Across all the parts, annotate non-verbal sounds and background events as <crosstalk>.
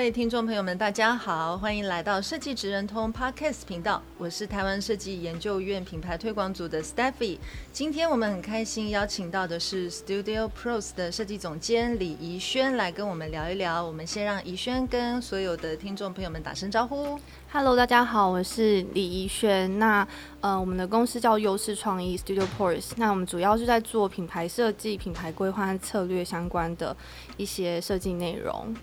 各位听众朋友们，大家好，欢迎来到设计职人通 Podcast 频道。我是台湾设计研究院品牌推广组的 Steffi。今天我们很开心邀请到的是 Studio Pros 的设计总监李怡轩来跟我们聊一聊。我们先让怡轩跟所有的听众朋友们打声招呼。Hello，大家好，我是李怡轩。那呃，我们的公司叫优势创意 Studio Pros。那我们主要是在做品牌设计、品牌规划策略相关的一些设计内容。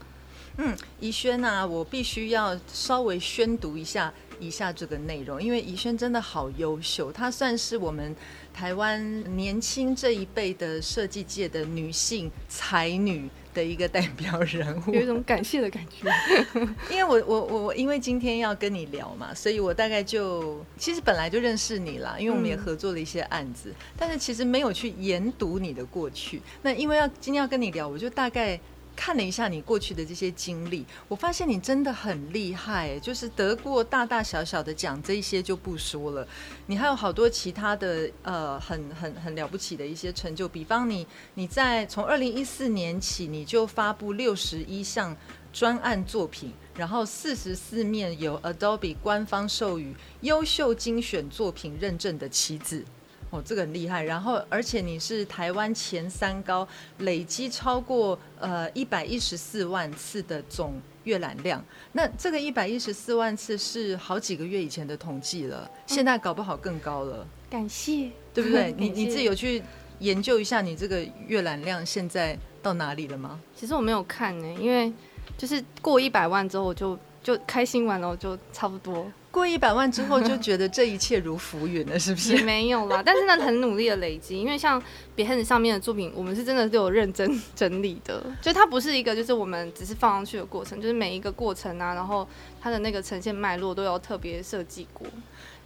嗯，怡萱啊，我必须要稍微宣读一下以下这个内容，因为怡萱真的好优秀，她算是我们台湾年轻这一辈的设计界的女性才女的一个代表人物，有一种感谢的感觉。<laughs> 因为我我我因为今天要跟你聊嘛，所以我大概就其实本来就认识你啦，因为我们也合作了一些案子，嗯、但是其实没有去研读你的过去。那因为要今天要跟你聊，我就大概。看了一下你过去的这些经历，我发现你真的很厉害，就是得过大大小小的奖，这一些就不说了，你还有好多其他的呃很很很了不起的一些成就，比方你你在从二零一四年起，你就发布六十一项专案作品，然后四十四面有 Adobe 官方授予优秀精选作品认证的旗子。哦，这个很厉害。然后，而且你是台湾前三高，累积超过呃一百一十四万次的总阅览量。那这个一百一十四万次是好几个月以前的统计了，现在搞不好更高了。嗯、感谢，对不对？<laughs> 你你自己有去研究一下你这个阅览量现在到哪里了吗？其实我没有看呢，因为就是过一百万之后我就就开心完了，就差不多。过一百万之后就觉得这一切如浮云了，是不是？没有啦，但是呢，很努力的累积。因为像别恨上面的作品，我们是真的都有认真 <laughs> 整理的，就它不是一个就是我们只是放上去的过程，就是每一个过程啊，然后它的那个呈现脉络都要特别设计过。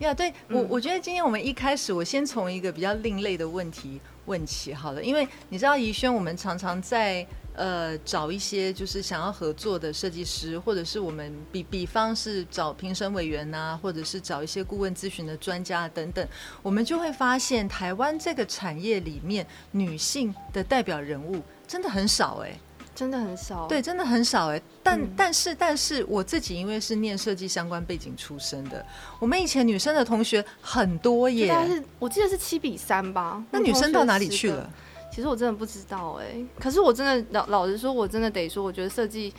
呀，对我我觉得今天我们一开始，我先从一个比较另类的问题问起好了，因为你知道怡萱，我们常常在。呃，找一些就是想要合作的设计师，或者是我们比比方是找评审委员呐、啊，或者是找一些顾问咨询的专家等等，我们就会发现台湾这个产业里面女性的代表人物真的很少哎、欸，真的很少，对，真的很少哎、欸。但、嗯、但是但是我自己因为是念设计相关背景出身的，我们以前女生的同学很多耶，但是我记得是七比三吧，那女生到哪里去了？其实我真的不知道哎、欸，可是我真的老老实说，我真的得说，我觉得设计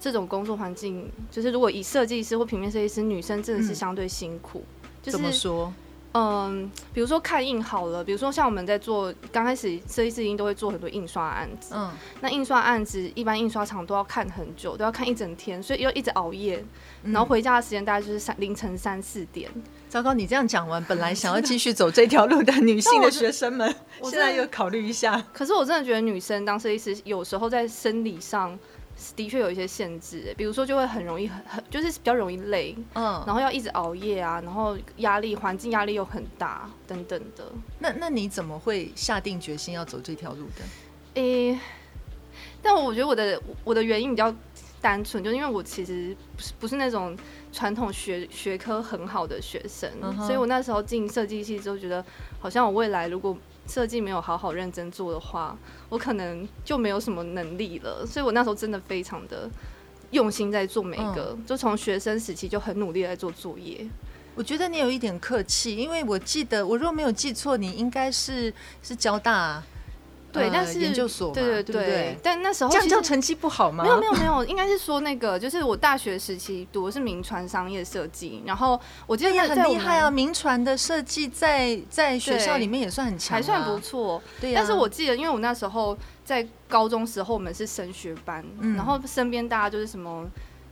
这种工作环境，就是如果以设计师或平面设计师，女生真的是相对辛苦。嗯、就是怎么说？嗯，比如说看印好了，比如说像我们在做刚开始设计师已经都会做很多印刷案子，嗯，那印刷案子一般印刷厂都要看很久，都要看一整天，所以要一直熬夜，然后回家的时间大概就是三凌晨三四点。糟糕，你这样讲完，本来想要继续走这条路的女性的学生们，现在又考虑一下。可是我真的觉得女生当设计师有时候在生理上。的确有一些限制，比如说就会很容易很很就是比较容易累，嗯，然后要一直熬夜啊，然后压力环境压力又很大等等的。那那你怎么会下定决心要走这条路的？诶、欸，但我觉得我的我的原因比较单纯，就是因为我其实不是不是那种传统学学科很好的学生，嗯、所以我那时候进设计系之后觉得，好像我未来如果设计没有好好认真做的话，我可能就没有什么能力了。所以我那时候真的非常的用心在做每一个，嗯、就从学生时期就很努力在做作业。我觉得你有一点客气，因为我记得我如果没有记错，你应该是是交大。对，但是研究所对对对，对，对，但那时候这样叫成绩不好吗？没有没有没有，应该是说那个，就是我大学时期读的是名传商业设计，然后我记得也很厉害啊，名传的设计在在学校里面也算很强，还算不错。对，但是我记得，因为我那时候在高中时候，我们是升学班，然后身边大家就是什么。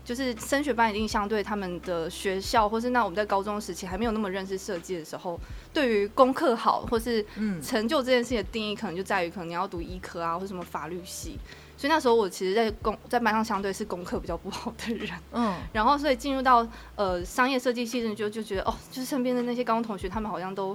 就是升学班一定相对他们的学校，或是那我们在高中时期还没有那么认识设计的时候，对于功课好或是成就这件事情的定义，可能就在于可能你要读医科啊，或什么法律系。所以那时候我其实在功在班上相对是功课比较不好的人，嗯，然后所以进入到呃商业设计系就就觉得哦，就是身边的那些高中同学他们好像都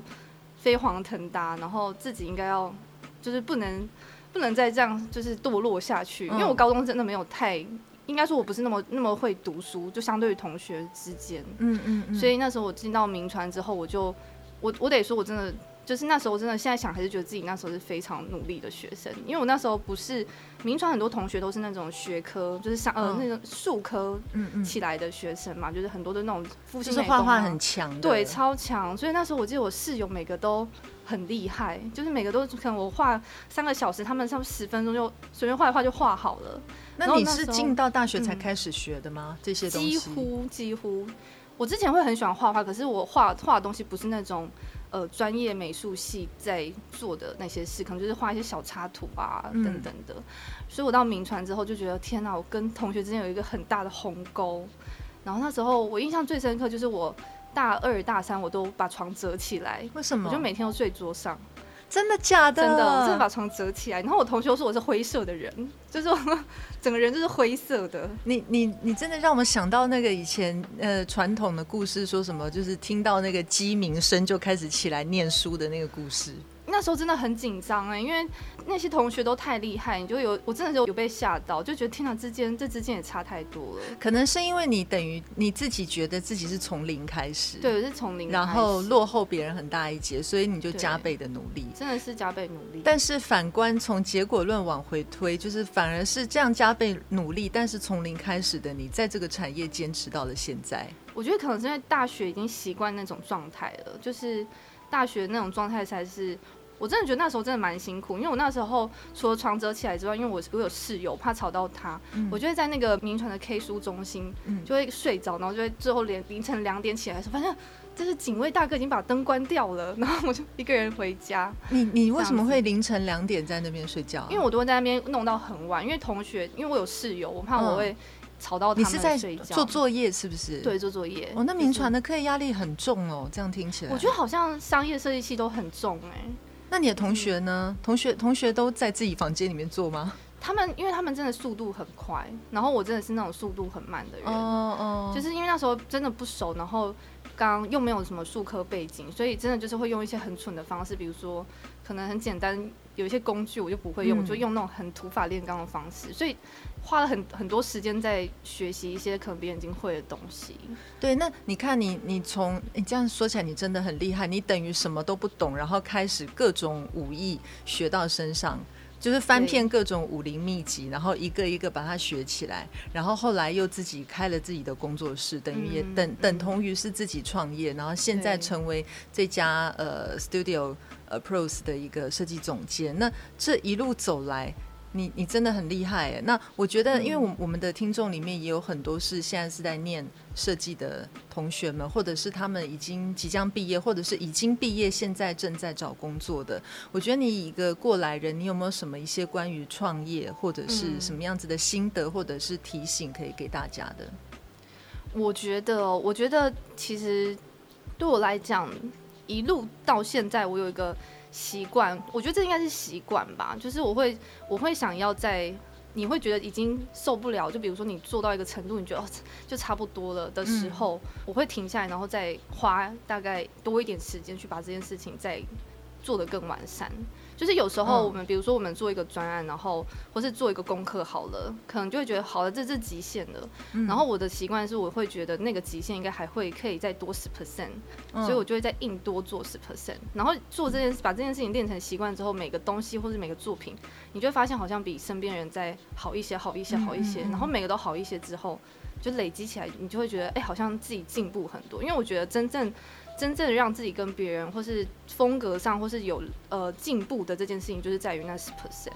飞黄腾达，然后自己应该要就是不能不能再这样就是堕落下去，因为我高中真的没有太应该说我不是那么那么会读书，就相对于同学之间，嗯嗯，嗯，所以那时候我进到名传之后，我就我我得说我真的。就是那时候，真的现在想还是觉得自己那时候是非常努力的学生，因为我那时候不是名传很多同学都是那种学科，就是像呃那种数科起来的学生嘛，就是很多的那种就是画画很强，对，超强。所以那时候我记得我室友每个都很厉害，就是每个都可能我画三个小时，他们差不多十分钟就随便画一画就画好了。那你是进到大学才开始学的吗？这些东西？几乎几乎，我之前会很喜欢画画，可是我画画的东西不是那种。呃，专业美术系在做的那些事，可能就是画一些小插图啊，等等的。嗯、所以我到名传之后就觉得，天哪！我跟同学之间有一个很大的鸿沟。然后那时候我印象最深刻就是我大二大三我都把床折起来，为什么？我就每天都睡桌上。真的假的？真的，我真的把床折起来。然后我同学说我是灰色的人，就是我 <laughs> 整个人就是灰色的。你你你真的让我们想到那个以前呃传统的故事，说什么就是听到那个鸡鸣声就开始起来念书的那个故事。那时候真的很紧张哎，因为那些同学都太厉害，你就有我真的就有被吓到，就觉得天哪，之间这之间也差太多了。可能是因为你等于你自己觉得自己是从零开始，对，是从零，然后落后别人很大一截，所以你就加倍的努力，真的是加倍努力。但是反观从结果论往回推，就是反而是这样加倍努力，但是从零开始的你，在这个产业坚持到了现在。我觉得可能是因为大学已经习惯那种状态了，就是大学那种状态才是。我真的觉得那时候真的蛮辛苦，因为我那时候除了床折起来之外，因为我我有室友，怕吵到他，嗯、我就会在那个名传的 K 书中心，就会睡着，然后就会最后连凌晨两点起来的时候，反正就是警卫大哥已经把灯关掉了，<laughs> 然后我就一个人回家。你你为什么会凌晨两点在那边睡觉、啊？因为我都会在那边弄到很晚，因为同学，因为我有室友，我怕我会吵到他们睡觉。你是在做作业是不是？对，做作业。哦，那名传的课业压力很重哦，这样听起来。我觉得好像商业设计系都很重哎、欸。那你的同学呢？嗯、同学同学都在自己房间里面做吗？他们因为他们真的速度很快，然后我真的是那种速度很慢的人。哦哦，就是因为那时候真的不熟，然后刚又没有什么术科背景，所以真的就是会用一些很蠢的方式，比如说可能很简单，有一些工具我就不会用，嗯、我就用那种很土法炼钢的方式，所以。花了很很多时间在学习一些可能别人已经会的东西。对，那你看你你从你这样说起来，你真的很厉害。你等于什么都不懂，然后开始各种武艺学到身上，就是翻遍各种武林秘籍，然后一个一个把它学起来。然后后来又自己开了自己的工作室，等于也等、嗯、等同于是自己创业。然后现在成为这家呃 Studio 呃 Pros 的一个设计总监。那这一路走来。你你真的很厉害哎！那我觉得，因为我我们的听众里面也有很多是现在是在念设计的同学们，或者是他们已经即将毕业，或者是已经毕业现在正在找工作的。我觉得你一个过来人，你有没有什么一些关于创业或者是什么样子的心得，或者是提醒可以给大家的？我觉得，我觉得其实对我来讲，一路到现在，我有一个。习惯，我觉得这应该是习惯吧。就是我会，我会想要在你会觉得已经受不了，就比如说你做到一个程度，你觉得哦，就差不多了的时候，嗯、我会停下来，然后再花大概多一点时间去把这件事情再做得更完善。就是有时候我们，比如说我们做一个专案，然后或是做一个功课好了，可能就会觉得好了，这是极限了。然后我的习惯是，我会觉得那个极限应该还会可以再多十 percent，所以我就会再硬多做十 percent。然后做这件事，把这件事情练成习惯之后，每个东西或是每个作品，你就会发现好像比身边人再好一些，好一些，好一些。然后每个都好一些之后，就累积起来，你就会觉得，哎，好像自己进步很多。因为我觉得真正。真正的让自己跟别人，或是风格上，或是有呃进步的这件事情，就是在于那十 percent。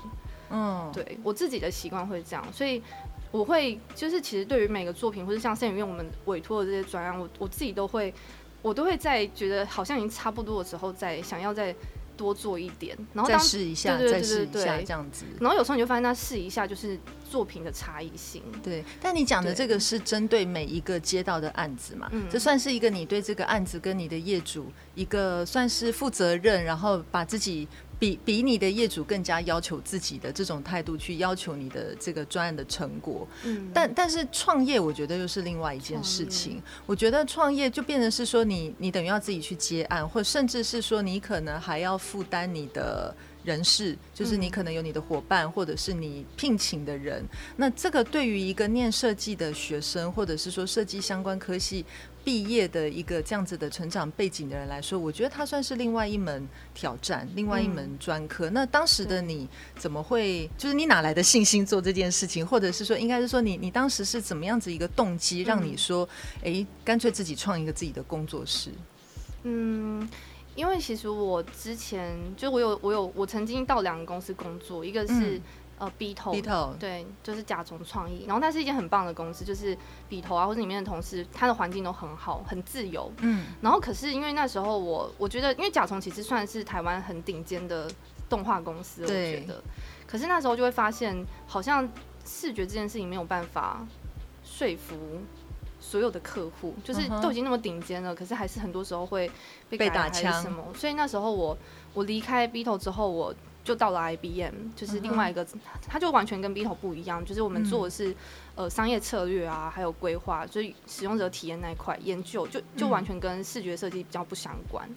嗯，对我自己的习惯会这样，所以我会就是其实对于每个作品，或是像摄影院我们委托的这些专案，我我自己都会，我都会在觉得好像已经差不多的时候，再想要再。多做一点，然后再试一下，再试一下这样子。然后有时候你就发现，那试一下就是作品的差异性。对，但你讲的这个是针对每一个接到的案子嘛？嗯，这算是一个你对这个案子跟你的业主一个算是负责任，然后把自己比比你的业主更加要求自己的这种态度去要求你的这个专案的成果。嗯，但但是创业我觉得又是另外一件事情。我觉得创业就变成是说你你等于要自己去接案，或甚至是说你可能还要负担你的。人事就是你可能有你的伙伴，或者是你聘请的人。那这个对于一个念设计的学生，或者是说设计相关科系毕业的一个这样子的成长背景的人来说，我觉得他算是另外一门挑战，另外一门专科。那当时的你怎么会，就是你哪来的信心做这件事情，或者是说，应该是说你你当时是怎么样子一个动机，让你说，哎，干脆自己创一个自己的工作室？嗯。因为其实我之前就我有我有我曾经到两个公司工作，一个是、嗯、呃 BITO，对，就是甲虫创意，然后它是一间很棒的公司，就是 BITO 啊或者里面的同事，他的环境都很好，很自由。嗯，然后可是因为那时候我我觉得，因为甲虫其实算是台湾很顶尖的动画公司，我觉得，可是那时候就会发现，好像视觉这件事情没有办法说服。所有的客户就是都已经那么顶尖了，可是还是很多时候会被打枪。什么。所以那时候我我离开 BITO 之后，我就到了 IBM，就是另外一个，它就完全跟 BITO 不一样，就是我们做的是呃商业策略啊，还有规划，就是使用者体验那一块研究，就就完全跟视觉设计比较不相关。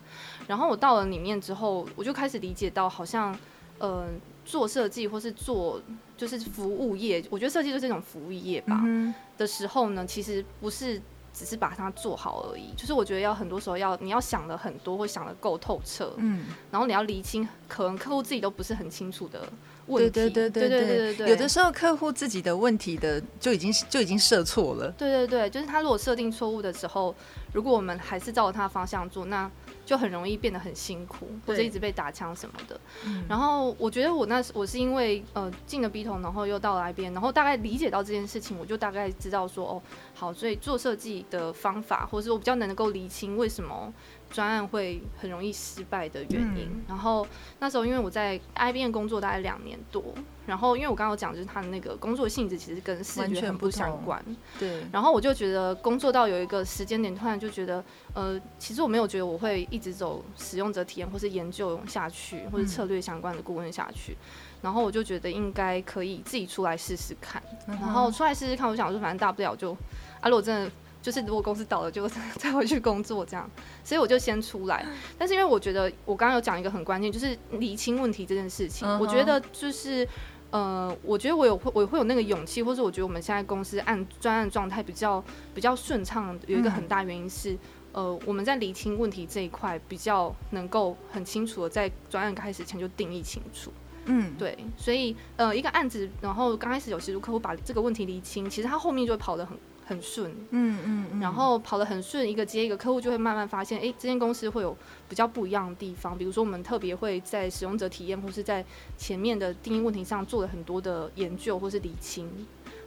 然后我到了里面之后，我就开始理解到，好像呃做设计或是做就是服务业，我觉得设计就是一种服务业吧。嗯的时候呢，其实不是只是把它做好而已，就是我觉得要很多时候要你要想的很多，或想的够透彻，嗯，然后你要厘清，可能客户自己都不是很清楚的问题，对对对对对对对，有的时候客户自己的问题的就已经就已经设错了，对对对，就是他如果设定错误的时候，如果我们还是照着他的方向做，那。就很容易变得很辛苦，或者一直被打枪什么的。然后我觉得我那时我是因为呃进了 BITO，然后又到了 IBM，然后大概理解到这件事情，我就大概知道说哦好，所以做设计的方法，或者是我比较能够理清为什么。专案会很容易失败的原因。嗯、然后那时候因为我在 IBM 工作大概两年多，然后因为我刚刚讲，就是他的那个工作性质其实跟视觉很不相关。对。然后我就觉得工作到有一个时间点，突然就觉得，呃，其实我没有觉得我会一直走使用者体验或是研究下去，或是策略相关的顾问下去。嗯、然后我就觉得应该可以自己出来试试看。嗯、然后出来试试看，我想说反正大不了就，啊，如果真的。就是如果公司倒了，就 <laughs> 再回去工作这样，所以我就先出来。但是因为我觉得我刚刚有讲一个很关键，就是理清问题这件事情。Uh huh. 我觉得就是呃，我觉得我有会我会有那个勇气，或是我觉得我们现在公司按专案状态比较比较顺畅，有一个很大原因是、嗯、呃，我们在理清问题这一块比较能够很清楚的在专案开始前就定义清楚。嗯，对，所以呃，一个案子，然后刚开始有协助客户把这个问题理清，其实他后面就会跑得很。很顺，嗯嗯，嗯，然后跑得很顺，一个接一个客户就会慢慢发现，哎，这间公司会有比较不一样的地方，比如说我们特别会在使用者体验或是在前面的定义问题上做了很多的研究或是理清，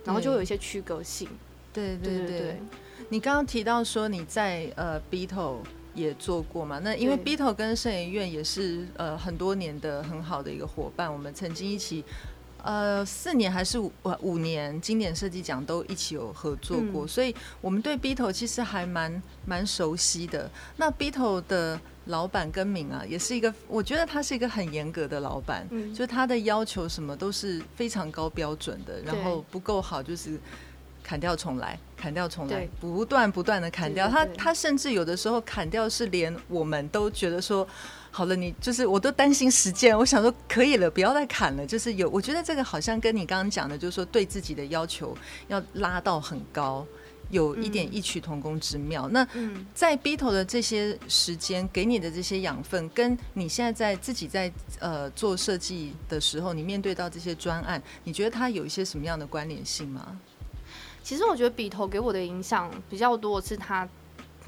然后就会有一些区隔性。对对对，你刚刚提到说你在呃 BITO 也做过嘛？那因为 BITO 跟圣影院也是呃很多年的很好的一个伙伴，我们曾经一起。呃，四年还是五五年，经典设计奖都一起有合作过，嗯、所以我们对 BITO 其实还蛮蛮熟悉的。那 BITO 的老板跟明啊，也是一个，我觉得他是一个很严格的老板，嗯、就他的要求什么都是非常高标准的，然后不够好就是砍掉重来，砍掉重来，不断不断的砍掉。他他甚至有的时候砍掉是连我们都觉得说。好了，你就是我都担心时间，我想说可以了，不要再砍了。就是有，我觉得这个好像跟你刚刚讲的，就是说对自己的要求要拉到很高，有一点异曲同工之妙。嗯、那在 BITO 的这些时间给你的这些养分，跟你现在在自己在呃做设计的时候，你面对到这些专案，你觉得它有一些什么样的关联性吗？其实我觉得 BITO 给我的影响比较多的是它。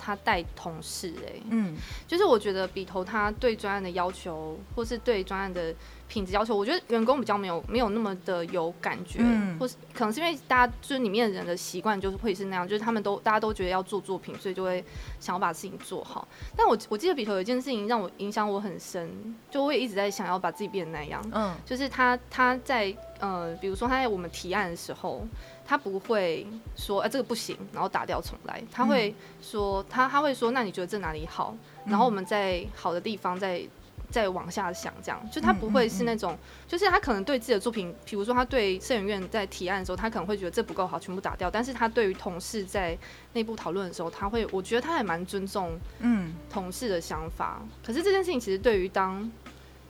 他带同事哎、欸，嗯，就是我觉得 BITO 他对专案的要求，或是对专案的品质要求，我觉得员工比较没有没有那么的有感觉，嗯、或是可能是因为大家就是里面的人的习惯就是会是那样，就是他们都大家都觉得要做作品，所以就会想要把事情做好。但我我记得 BITO 有一件事情让我影响我很深，就我也一直在想要把自己变成那样，嗯，就是他他在呃，比如说他在我们提案的时候。他不会说，哎、欸，这个不行，然后打掉重来。他会说，他他会说，那你觉得这哪里好？然后我们在好的地方再再往下想，这样就他不会是那种，嗯嗯嗯、就是他可能对自己的作品，比如说他对摄影院在提案的时候，他可能会觉得这不够好，全部打掉。但是他对于同事在内部讨论的时候，他会，我觉得他还蛮尊重嗯同事的想法。嗯、可是这件事情其实对于当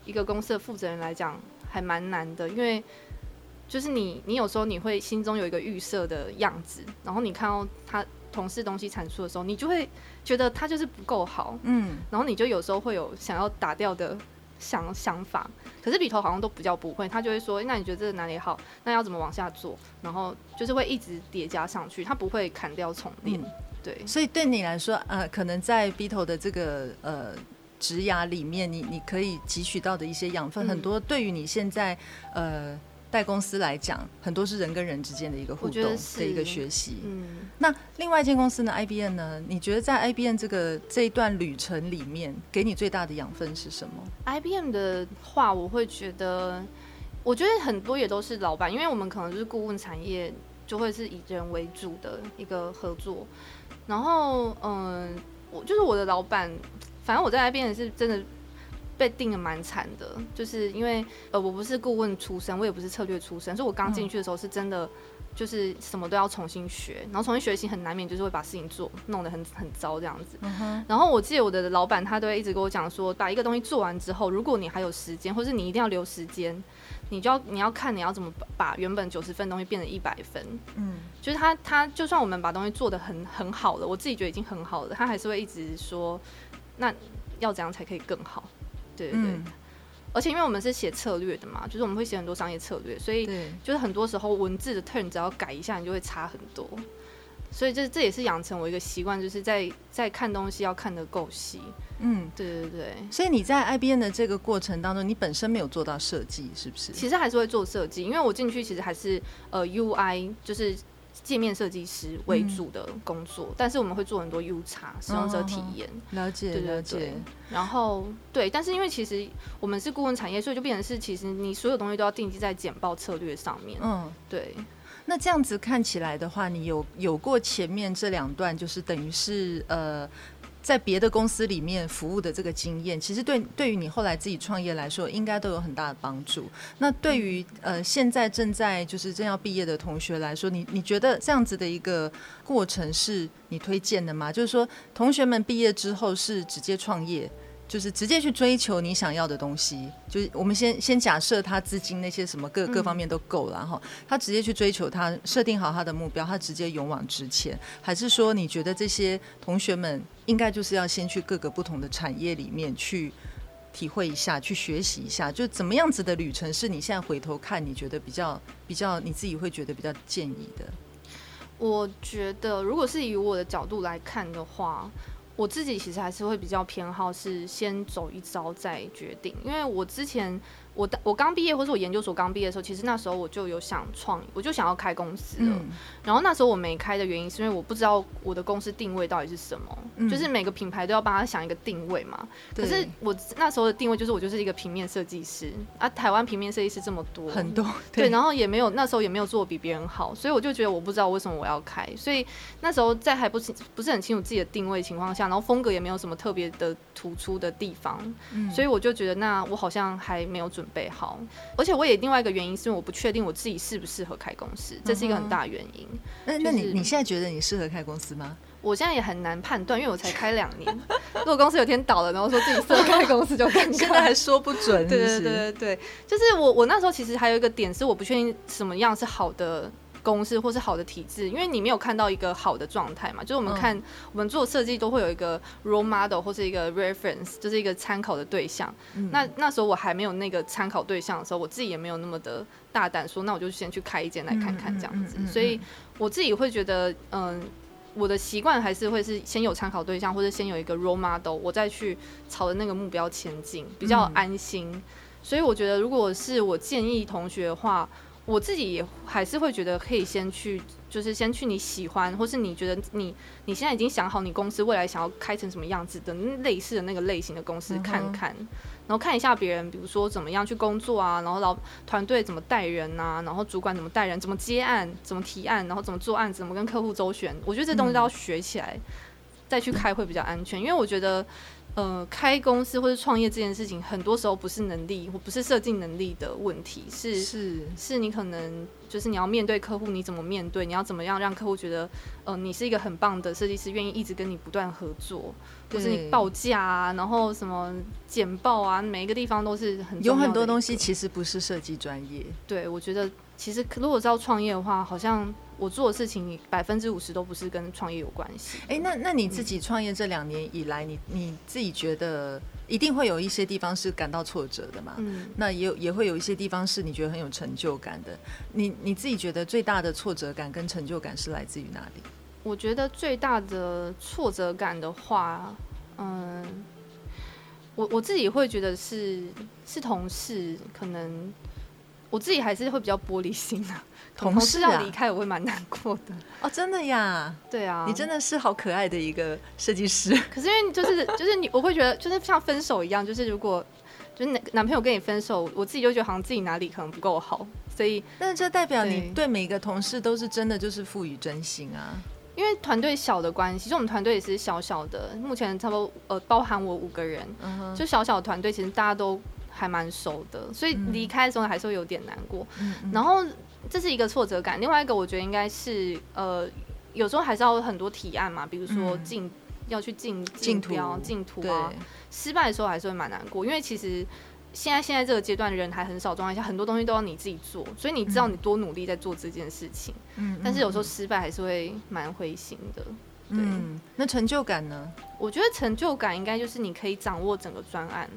一个公司的负责人来讲，还蛮难的，因为就是你你有时候你会心中有一个预设的样子，然后你看到他。同事东西产出的时候，你就会觉得它就是不够好，嗯，然后你就有时候会有想要打掉的想想法。可是里头好像都比较不会，他就会说：“那你觉得这个哪里好？那要怎么往下做？”然后就是会一直叠加上去，他不会砍掉重练。嗯、对，所以对你来说，呃，可能在 BITO 的这个呃职涯里面，你你可以汲取到的一些养分、嗯、很多，对于你现在呃。在公司来讲，很多是人跟人之间的一个互动的一个学习。嗯，那另外一间公司呢，IBM 呢？你觉得在 IBM 这个这一段旅程里面，给你最大的养分是什么？IBM 的话，我会觉得，我觉得很多也都是老板，因为我们可能就是顾问产业，就会是以人为主的一个合作。然后，嗯，我就是我的老板，反正我在 IBM 是真的。被定的蛮惨的，就是因为呃，我不是顾问出身，我也不是策略出身，所以我刚进去的时候是真的就是什么都要重新学，然后重新学习很难免就是会把事情做弄得很很糟这样子。嗯、然后我记得我的老板他都会一直跟我讲说，把一个东西做完之后，如果你还有时间，或是你一定要留时间，你就要你要看你要怎么把把原本九十分东西变成一百分。嗯，就是他他就算我们把东西做得很很好了，我自己觉得已经很好了，他还是会一直说，那要怎样才可以更好？对对对，嗯、而且因为我们是写策略的嘛，就是我们会写很多商业策略，所以就是很多时候文字的 turn 只要改一下，你就会差很多。所以这这也是养成我一个习惯，就是在在看东西要看得够细。嗯，对对对。所以你在 IBN 的这个过程当中，你本身没有做到设计，是不是？其实还是会做设计，因为我进去其实还是呃 UI，就是。界面设计师为主的工作，嗯、但是我们会做很多 U 差使用者体验、哦，了解，对对对。了解。然后对，但是因为其实我们是顾问产业，所以就变成是，其实你所有东西都要定基在简报策略上面。嗯，对。那这样子看起来的话，你有有过前面这两段，就是等于是呃。在别的公司里面服务的这个经验，其实对对于你后来自己创业来说，应该都有很大的帮助。那对于呃现在正在就是正要毕业的同学来说，你你觉得这样子的一个过程是你推荐的吗？就是说，同学们毕业之后是直接创业？就是直接去追求你想要的东西，就是我们先先假设他资金那些什么各各方面都够了哈，他直接去追求他设定好他的目标，他直接勇往直前，还是说你觉得这些同学们应该就是要先去各个不同的产业里面去体会一下，去学习一下，就怎么样子的旅程是你现在回头看你觉得比较比较你自己会觉得比较建议的？我觉得如果是以我的角度来看的话。我自己其实还是会比较偏好是先走一招再决定，因为我之前。我我刚毕业，或是我研究所刚毕业的时候，其实那时候我就有想创，我就想要开公司了。嗯、然后那时候我没开的原因，是因为我不知道我的公司定位到底是什么，嗯、就是每个品牌都要帮他想一个定位嘛。可是我那时候的定位就是我就是一个平面设计师啊，台湾平面设计师这么多，很多对，对，然后也没有那时候也没有做比别人好，所以我就觉得我不知道为什么我要开。所以那时候在还不是不是很清楚自己的定位情况下，然后风格也没有什么特别的突出的地方，嗯、所以我就觉得那我好像还没有准备好，而且我也另外一个原因是因为我不确定我自己适不适合开公司，这是一个很大原因。那、嗯就是、那你你现在觉得你适合开公司吗？我现在也很难判断，因为我才开两年。<laughs> 如果公司有天倒了，然后说自己适合开公司就尴尬，现在还说不准是不是？对对对对对，就是我我那时候其实还有一个点是我不确定什么样是好的。公式或是好的体制，因为你没有看到一个好的状态嘛，就是我们看、嗯、我们做设计都会有一个 role model 或是一个 reference，就是一个参考的对象。嗯、那那时候我还没有那个参考对象的时候，我自己也没有那么的大胆说，那我就先去开一间来看看这样子。所以我自己会觉得，嗯，我的习惯还是会是先有参考对象，或者先有一个 role model，我再去朝着那个目标前进，比较安心。嗯、所以我觉得，如果是我建议同学的话。我自己也还是会觉得可以先去，就是先去你喜欢，或是你觉得你你现在已经想好你公司未来想要开成什么样子的类似的那个类型的公司看看，嗯、然后看一下别人，比如说怎么样去工作啊，然后老团队怎么带人啊，然后主管怎么带人，怎么接案，怎么提案，然后怎么做案子，怎么跟客户周旋，我觉得这东西都要学起来，嗯、再去开会比较安全，因为我觉得。呃，开公司或者创业这件事情，很多时候不是能力或不是设计能力的问题，是是是你可能就是你要面对客户，你怎么面对？你要怎么样让客户觉得，呃，你是一个很棒的设计师，愿意一直跟你不断合作，就是你报价啊，然后什么简报啊，每一个地方都是很。有很多东西其实不是设计专业。对，我觉得其实如果是要创业的话，好像。我做的事情百分之五十都不是跟创业有关系。哎、欸，那那你自己创业这两年以来，你你自己觉得一定会有一些地方是感到挫折的嘛？嗯，那也有也会有一些地方是你觉得很有成就感的。你你自己觉得最大的挫折感跟成就感是来自于哪里？我觉得最大的挫折感的话，嗯，我我自己会觉得是是同事，可能我自己还是会比较玻璃心啊。同事要离开，我会蛮难过的。哦，真的呀？对啊，你真的是好可爱的一个设计师。可是因为就是就是你，我会觉得就是像分手一样，就是如果就是男男朋友跟你分手，我自己就觉得好像自己哪里可能不够好，所以但是这代表你对每一个同事都是真的就是赋予真心啊。因为团队小的关系，其实我们团队也是小小的，目前差不多呃包含我五个人，嗯，就小小的团队，其实大家都还蛮熟的，所以离开的时候还是会有点难过。然后。这是一个挫折感，另外一个我觉得应该是，呃，有时候还是要很多提案嘛，比如说进、嗯、要去竞竞标、进图啊，失败的时候还是会蛮难过，因为其实现在现在这个阶段人还很少状态下，很多东西都要你自己做，所以你知道你多努力在做这件事情，嗯，但是有时候失败还是会蛮灰心的，对。嗯，那成就感呢？我觉得成就感应该就是你可以掌握整个专案，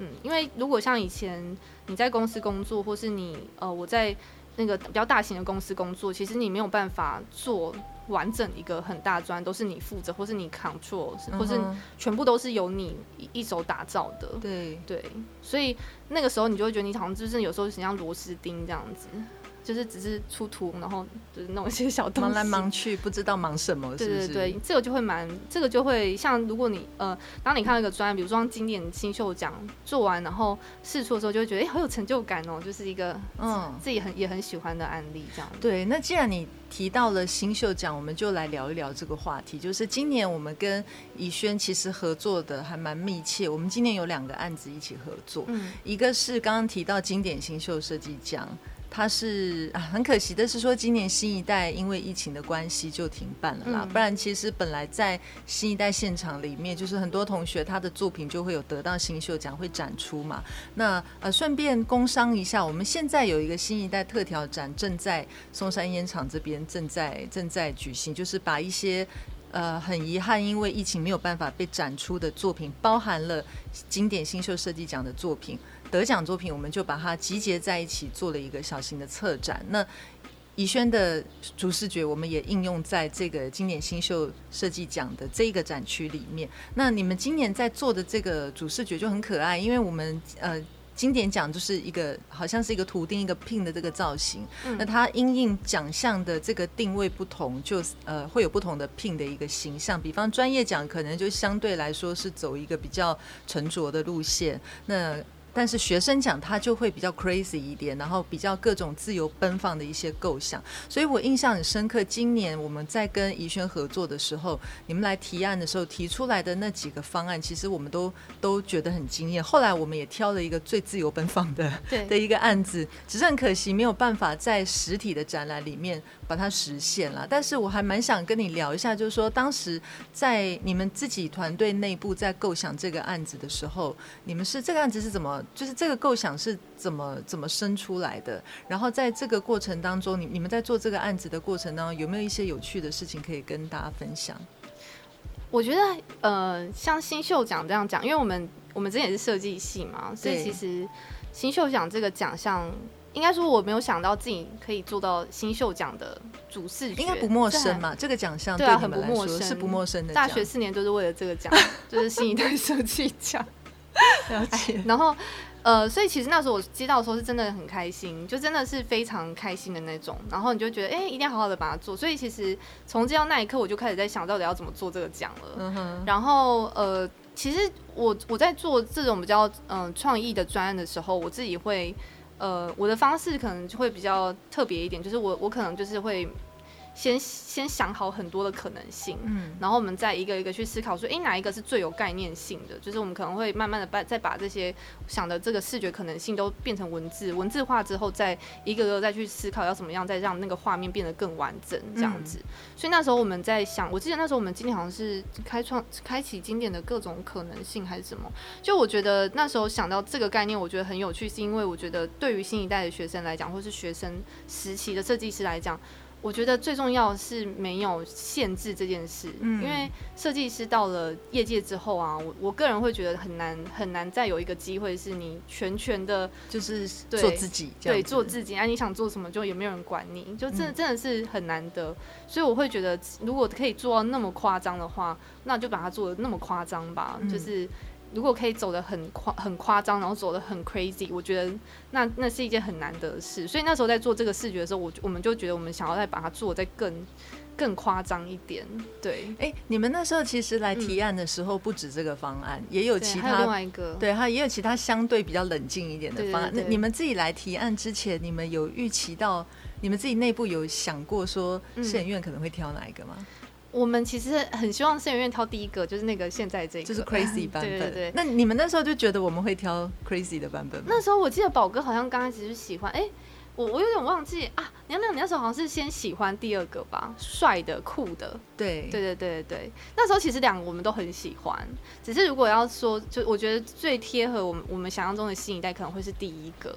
嗯，因为如果像以前你在公司工作，或是你呃我在。那个比较大型的公司工作，其实你没有办法做完整一个很大专，都是你负责，或是你 control，或是全部都是由你一手打造的。对对，所以那个时候你就会觉得你好像就是有时候很像螺丝钉这样子。就是只是出图，然后就是弄一些小东西，忙来忙去，不知道忙什么。是是对对对，这个就会蛮，这个就会像如果你呃，当你看到一个专案，比如说像经典新秀奖做完，然后试出的时候，就会觉得哎，好有成就感哦，就是一个嗯自己很也很喜欢的案例这样。对，那既然你提到了新秀奖，我们就来聊一聊这个话题。就是今年我们跟怡轩其实合作的还蛮密切，我们今年有两个案子一起合作，嗯，一个是刚刚提到经典新秀设计奖。他是啊，很可惜的是说，今年新一代因为疫情的关系就停办了啦。嗯、不然其实本来在新一代现场里面，就是很多同学他的作品就会有得到新秀奖会展出嘛。那呃，顺便工商一下，我们现在有一个新一代特调展正在松山烟厂这边正在正在举行，就是把一些呃很遗憾因为疫情没有办法被展出的作品，包含了经典新秀设计奖的作品。得奖作品，我们就把它集结在一起，做了一个小型的策展。那怡轩的主视觉，我们也应用在这个经典新秀设计奖的这个展区里面。那你们今年在做的这个主视觉就很可爱，因为我们呃经典奖就是一个好像是一个图钉一个 pin 的这个造型。嗯、那它因应奖项的这个定位不同，就呃会有不同的 pin 的一个形象。比方专业奖可能就相对来说是走一个比较沉着的路线。那但是学生奖他就会比较 crazy 一点，然后比较各种自由奔放的一些构想，所以我印象很深刻。今年我们在跟怡轩合作的时候，你们来提案的时候提出来的那几个方案，其实我们都都觉得很惊艳。后来我们也挑了一个最自由奔放的对的一个案子，只是很可惜没有办法在实体的展览里面把它实现了。但是我还蛮想跟你聊一下，就是说当时在你们自己团队内部在构想这个案子的时候，你们是这个案子是怎么？就是这个构想是怎么怎么生出来的？然后在这个过程当中，你你们在做这个案子的过程当中，有没有一些有趣的事情可以跟大家分享？我觉得，呃，像新秀奖这样讲，因为我们我们之前也是设计系嘛，所以其实新秀奖这个奖项，应该说我没有想到自己可以做到新秀奖的主视觉，应该不陌生嘛？这个奖项对啊，很不陌生，是不陌生的。大学四年都是为了这个奖，<laughs> 就是新一代设计奖。了解，然后，呃，所以其实那时候我接到的时候是真的很开心，就真的是非常开心的那种。然后你就觉得，哎，一定要好好的把它做。所以其实从接到那一刻，我就开始在想到底要怎么做这个奖了。然后，呃，其实我我在做这种比较嗯、呃、创意的专案的时候，我自己会，呃，我的方式可能就会比较特别一点，就是我我可能就是会先先想好很多的可能性，嗯，然后我们再一个一个去思考说，哎，哪一个是最有概念性的？就是我们可能会慢慢的把再把这些想的这个视觉可能性都变成文字，文字化之后，再一个个再去思考要怎么样再让那个画面变得更完整，这样子。嗯、所以那时候我们在想，我记得那时候我们今天好像是开创开启经典的各种可能性还是什么？就我觉得那时候想到这个概念，我觉得很有趣，是因为我觉得对于新一代的学生来讲，或是学生时期的设计师来讲。我觉得最重要是没有限制这件事，嗯，因为设计师到了业界之后啊，我我个人会觉得很难很难再有一个机会是你全权的，就是做自己，对，做自己，哎，你想做什么就也没有人管你，就真的真的是很难得，所以我会觉得如果可以做到那么夸张的话，那就把它做的那么夸张吧，就是。如果可以走得很夸很夸张，然后走得很 crazy，我觉得那那是一件很难得的事。所以那时候在做这个视觉的时候，我我们就觉得我们想要再把它做再更更夸张一点。对，哎、欸，你们那时候其实来提案的时候，不止这个方案，嗯、也有其他有另外一个，对，它也有其他相对比较冷静一点的方案。那你们自己来提案之前，你们有预期到你们自己内部有想过说摄影院可能会挑哪一个吗？嗯我们其实很希望摄影院挑第一个，就是那个现在这个，就是 crazy 版本。对对对。那你们那时候就觉得我们会挑 crazy 的版本吗？那时候我记得宝哥好像刚开始是喜欢，哎、欸，我我有点忘记啊。娘娘你那时候好像是先喜欢第二个吧，帅的酷的。对对对对对。那时候其实两个我们都很喜欢，只是如果要说，就我觉得最贴合我们我们想象中的新一代，可能会是第一个。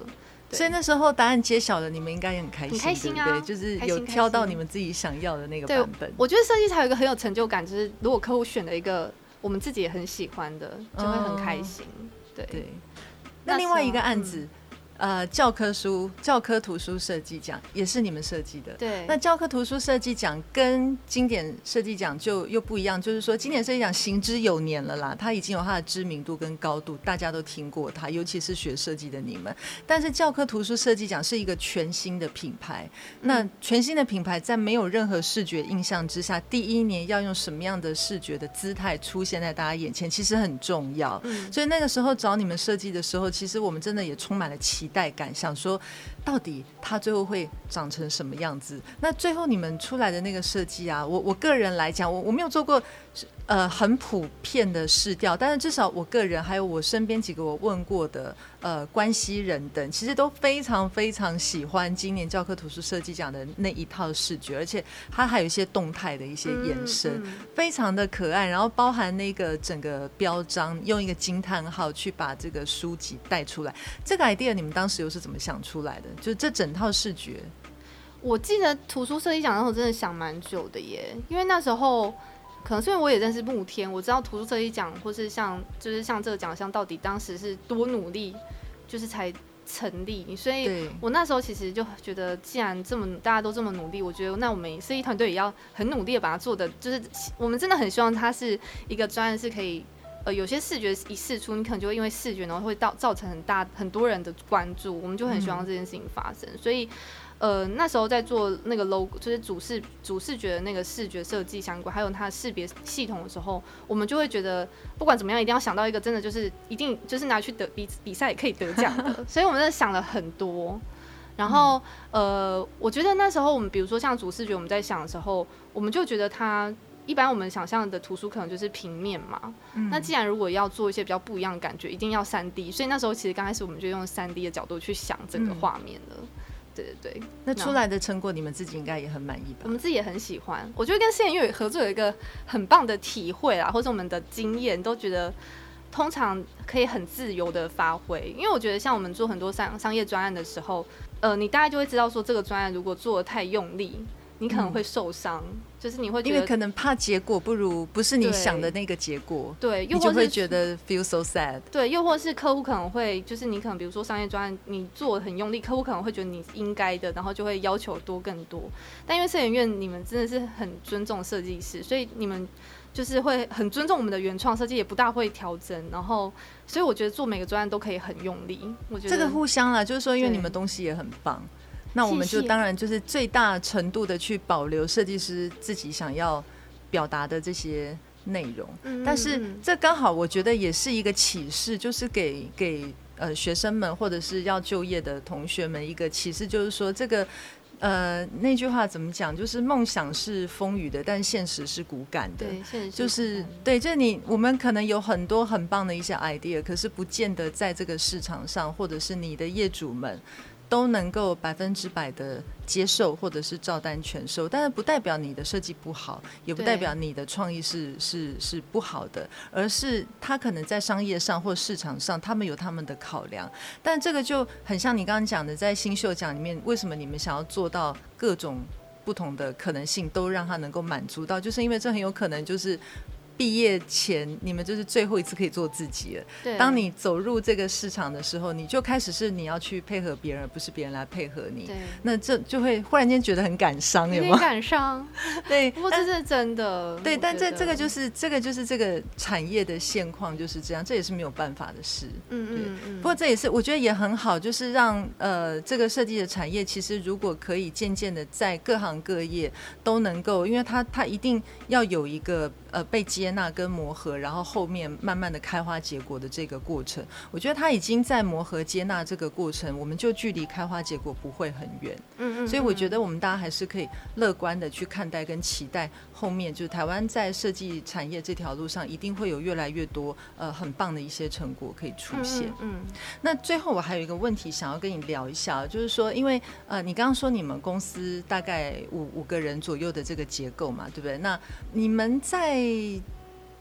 所以那时候答案揭晓了，你们应该也很开心，很开心啊，对？就是有挑到你们自己想要的那个版本。我觉得设计才有一个很有成就感，就是如果客户选了一个我们自己也很喜欢的，就会很开心。嗯、对对。那另外一个案子。嗯呃，教科书、教科图书设计奖也是你们设计的。对。那教科图书设计奖跟经典设计奖就又不一样，就是说经典设计奖行之有年了啦，它已经有它的知名度跟高度，大家都听过它，尤其是学设计的你们。但是教科图书设计奖是一个全新的品牌，那全新的品牌在没有任何视觉印象之下，第一年要用什么样的视觉的姿态出现在大家眼前，其实很重要。嗯。所以那个时候找你们设计的时候，其实我们真的也充满了期。期待感，想说到底它最后会长成什么样子？那最后你们出来的那个设计啊，我我个人来讲，我我没有做过。呃，很普遍的试调，但是至少我个人还有我身边几个我问过的呃关系人等，其实都非常非常喜欢今年教科图书设计奖的那一套视觉，而且它还有一些动态的一些延伸，嗯嗯、非常的可爱。然后包含那个整个标章，用一个惊叹号去把这个书籍带出来。这个 idea 你们当时又是怎么想出来的？就是这整套视觉，我记得图书设计奖的时候真的想蛮久的耶，因为那时候。可能是因为我也认识慕天，我知道图书设计奖或是像就是像这个奖项到底当时是多努力，就是才成立。所以我那时候其实就觉得，既然这么大家都这么努力，我觉得那我们设计团队也要很努力的把它做的，就是我们真的很希望它是一个专案，是可以呃有些视觉一试出，你可能就会因为视觉然后会造造成很大很多人的关注，我们就很希望这件事情发生，所以。呃，那时候在做那个 logo，就是主视主视觉的那个视觉设计相关，还有它的识别系统的时候，我们就会觉得，不管怎么样，一定要想到一个真的就是一定就是拿去得比比赛也可以得奖的。<laughs> 所以我们在想了很多。然后，呃，我觉得那时候我们比如说像主视觉，我们在想的时候，我们就觉得它一般我们想象的图书可能就是平面嘛。嗯。那既然如果要做一些比较不一样的感觉，一定要三 D。所以那时候其实刚开始我们就用三 D 的角度去想整个画面了。嗯对对对，那出来的成果你们自己应该也很满意吧？我们自己也很喜欢。我觉得跟摄影院合作有一个很棒的体会啦，或者我们的经验都觉得，通常可以很自由的发挥。因为我觉得像我们做很多商商业专案的时候，呃，你大概就会知道说这个专案如果做的太用力。你可能会受伤，嗯，就是你会觉得，因为可能怕结果不如不是你想的那个结果，对，又你就会觉得 feel so sad，对，又或是客户可能会，就是你可能比如说商业专案，你做得很用力，客户可能会觉得你应该的，然后就会要求多更多。但因为摄影院你们真的是很尊重设计师，所以你们就是会很尊重我们的原创设计，也不大会调整，然后所以我觉得做每个专案都可以很用力。我觉得这个互相啦，就是说因为你们东西也很棒。那我们就当然就是最大程度的去保留设计师自己想要表达的这些内容，但是这刚好我觉得也是一个启示，就是给给呃学生们或者是要就业的同学们一个启示，就是说这个呃，那句话怎么讲？就是梦想是风雨的，但现实是骨感的。对，现实就是对，就是你我们可能有很多很棒的一些 idea，可是不见得在这个市场上，或者是你的业主们。都能够百分之百的接受，或者是照单全收，但是不代表你的设计不好，也不代表你的创意是是是不好的，而是他可能在商业上或市场上，他们有他们的考量。但这个就很像你刚刚讲的，在新秀奖里面，为什么你们想要做到各种不同的可能性，都让他能够满足到，就是因为这很有可能就是。毕业前，你们就是最后一次可以做自己了。对，当你走入这个市场的时候，你就开始是你要去配合别人，而不是别人来配合你。对，那这就会忽然间觉得很感伤，有没有？感伤。<laughs> 对，不过这是真的。对，但这这个就是这个就是这个产业的现况就是这样，这也是没有办法的事。嗯嗯嗯。不过这也是我觉得也很好，就是让呃这个设计的产业，其实如果可以渐渐的在各行各业都能够，因为它它一定要有一个。呃，被接纳跟磨合，然后后面慢慢的开花结果的这个过程，我觉得他已经在磨合接纳这个过程，我们就距离开花结果不会很远。嗯，嗯嗯。所以我觉得我们大家还是可以乐观的去看待跟期待后面，就是台湾在设计产业这条路上一定会有越来越多呃很棒的一些成果可以出现。嗯，嗯。那最后我还有一个问题想要跟你聊一下，就是说，因为呃你刚刚说你们公司大概五五个人左右的这个结构嘛，对不对？那你们在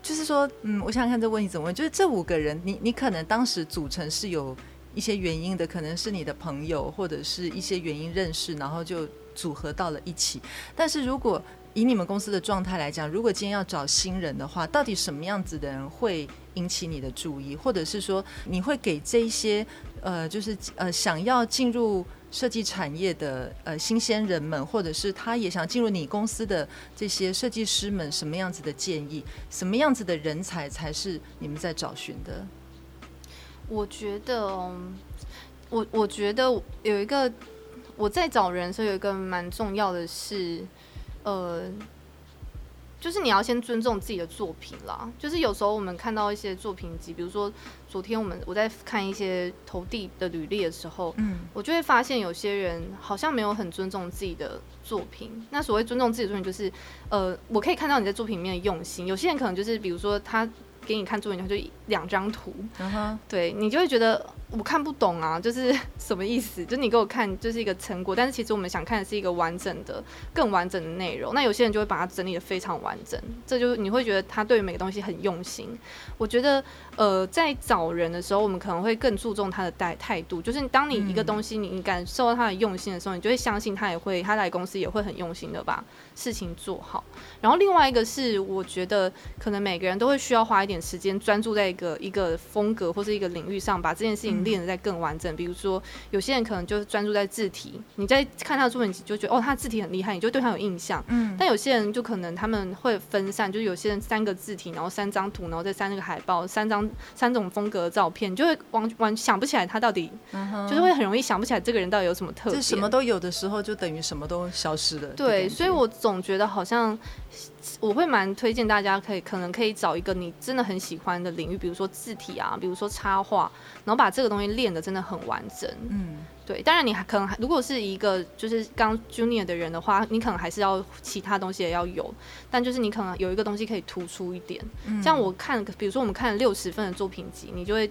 就是说，嗯，我想想看这个问题怎么问。就是这五个人，你你可能当时组成是有一些原因的，可能是你的朋友或者是一些原因认识，然后就组合到了一起。但是如果以你们公司的状态来讲，如果今天要找新人的话，到底什么样子的人会引起你的注意，或者是说你会给这一些呃，就是呃想要进入。设计产业的呃新鲜人们，或者是他也想进入你公司的这些设计师们，什么样子的建议？什么样子的人才才是你们在找寻的？我觉得，我我觉得有一个我在找人所以有一个蛮重要的是，呃。就是你要先尊重自己的作品啦。就是有时候我们看到一些作品集，比如说昨天我们我在看一些投递的履历的时候，嗯，我就会发现有些人好像没有很尊重自己的作品。那所谓尊重自己的作品，就是呃，我可以看到你在作品里面的用心。有些人可能就是比如说他给你看作品，他就两张图，对你就会觉得。我看不懂啊，<laughs> 就是什么意思？就你给我看，就是一个成果，但是其实我们想看的是一个完整的、更完整的内容。那有些人就会把它整理的非常完整，这就是你会觉得他对每个东西很用心。我觉得，呃，在找人的时候，我们可能会更注重他的态态度，就是当你一个东西你你感受到他的用心的时候，你就会相信他也会，他来公司也会很用心的把事情做好。然后另外一个是，我觉得可能每个人都会需要花一点时间专注在一个一个风格或是一个领域上，把这件事情。练得再更完整，比如说有些人可能就是专注在字体，你在看他的作品就觉得哦，他字体很厉害，你就对他有印象。嗯，但有些人就可能他们会分散，就是有些人三个字体，然后三张图，然后再三个海报，三张三种风格的照片，就会完完想不起来他到底，嗯，就是会很容易想不起来这个人到底有什么特点。什么都有的时候，就等于什么都消失了。对，所以我总觉得好像。我会蛮推荐大家可以可能可以找一个你真的很喜欢的领域，比如说字体啊，比如说插画，然后把这个东西练得真的很完整。嗯，对。当然你还可能如果是一个就是刚 junior 的人的话，你可能还是要其他东西也要有，但就是你可能有一个东西可以突出一点。嗯，像我看，比如说我们看了六十分的作品集，你就会。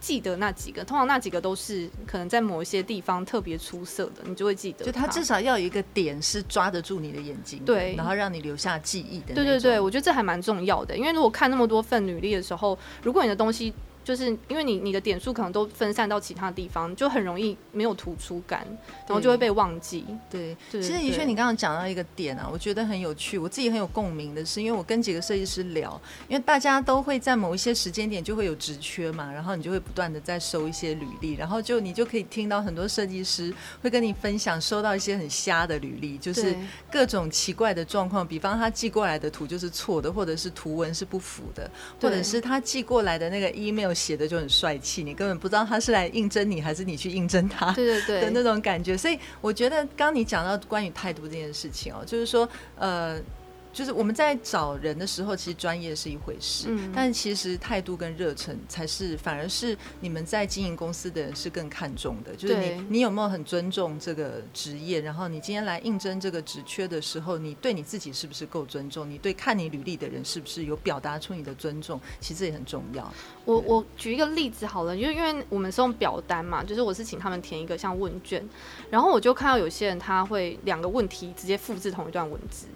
记得那几个，通常那几个都是可能在某一些地方特别出色的，你就会记得。就他至少要有一个点是抓得住你的眼睛，对，然后让你留下记忆的。对对对，我觉得这还蛮重要的，因为如果看那么多份履历的时候，如果你的东西。就是因为你你的点数可能都分散到其他地方，就很容易没有突出感，然后就会被忘记。对，对其实的确，你刚刚讲到一个点啊，我觉得很有趣，我自己很有共鸣的是，因为我跟几个设计师聊，因为大家都会在某一些时间点就会有职缺嘛，然后你就会不断的在收一些履历，然后就你就可以听到很多设计师会跟你分享收到一些很瞎的履历，就是各种奇怪的状况，比方他寄过来的图就是错的，或者是图文是不符的，或者是他寄过来的那个 email。写的就很帅气，你根本不知道他是来应征你，还是你去应征他，对对对 <laughs> 的那种感觉。所以我觉得，刚刚你讲到关于态度这件事情哦，就是说，呃，就是我们在找人的时候，其实专业是一回事，嗯，但是其实态度跟热忱才是，反而是你们在经营公司的人是更看重的。就是你，你有没有很尊重这个职业？然后你今天来应征这个职缺的时候，你对你自己是不是够尊重？你对看你履历的人是不是有表达出你的尊重？其实也很重要。我我举一个例子好了，因为因为我们是用表单嘛，就是我是请他们填一个像问卷，然后我就看到有些人他会两个问题直接复制同一段文字。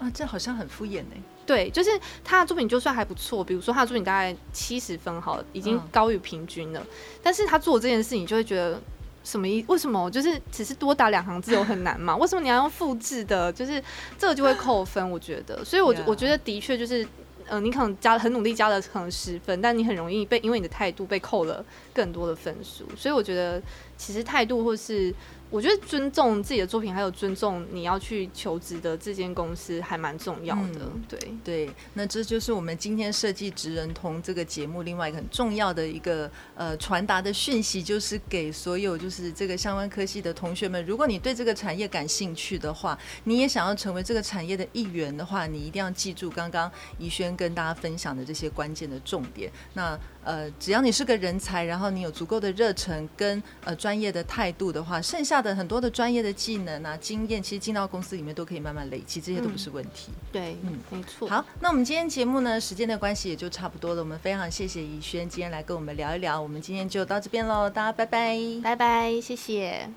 啊，这好像很敷衍呢。对，就是他的作品就算还不错，比如说他的作品大概七十分，好了，已经高于平均了。嗯、但是他做这件事情，就会觉得什么意？为什么？就是只是多打两行字有很难嘛？<laughs> 为什么你要用复制的？就是这个就会扣分，我觉得。所以我，我觉得的确就是，嗯、呃，你可能加很努力加了可能十分，但你很容易被因为你的态度被扣了更多的分数。所以我觉得，其实态度或是。我觉得尊重自己的作品，还有尊重你要去求职的这间公司，还蛮重要的。嗯、对对，那这就是我们今天设计职人通这个节目另外一个很重要的一个呃传达的讯息，就是给所有就是这个相关科系的同学们，如果你对这个产业感兴趣的话，你也想要成为这个产业的一员的话，你一定要记住刚刚怡轩跟大家分享的这些关键的重点。那呃，只要你是个人才，然后你有足够的热忱跟呃专业的态度的话，剩下的很多的专业的技能啊、经验，其实进到公司里面都可以慢慢累积，这些都不是问题。嗯、对，嗯，没错。好，那我们今天节目呢，时间的关系也就差不多了。我们非常谢谢怡轩今天来跟我们聊一聊，我们今天就到这边喽，大家拜拜，拜拜，谢谢。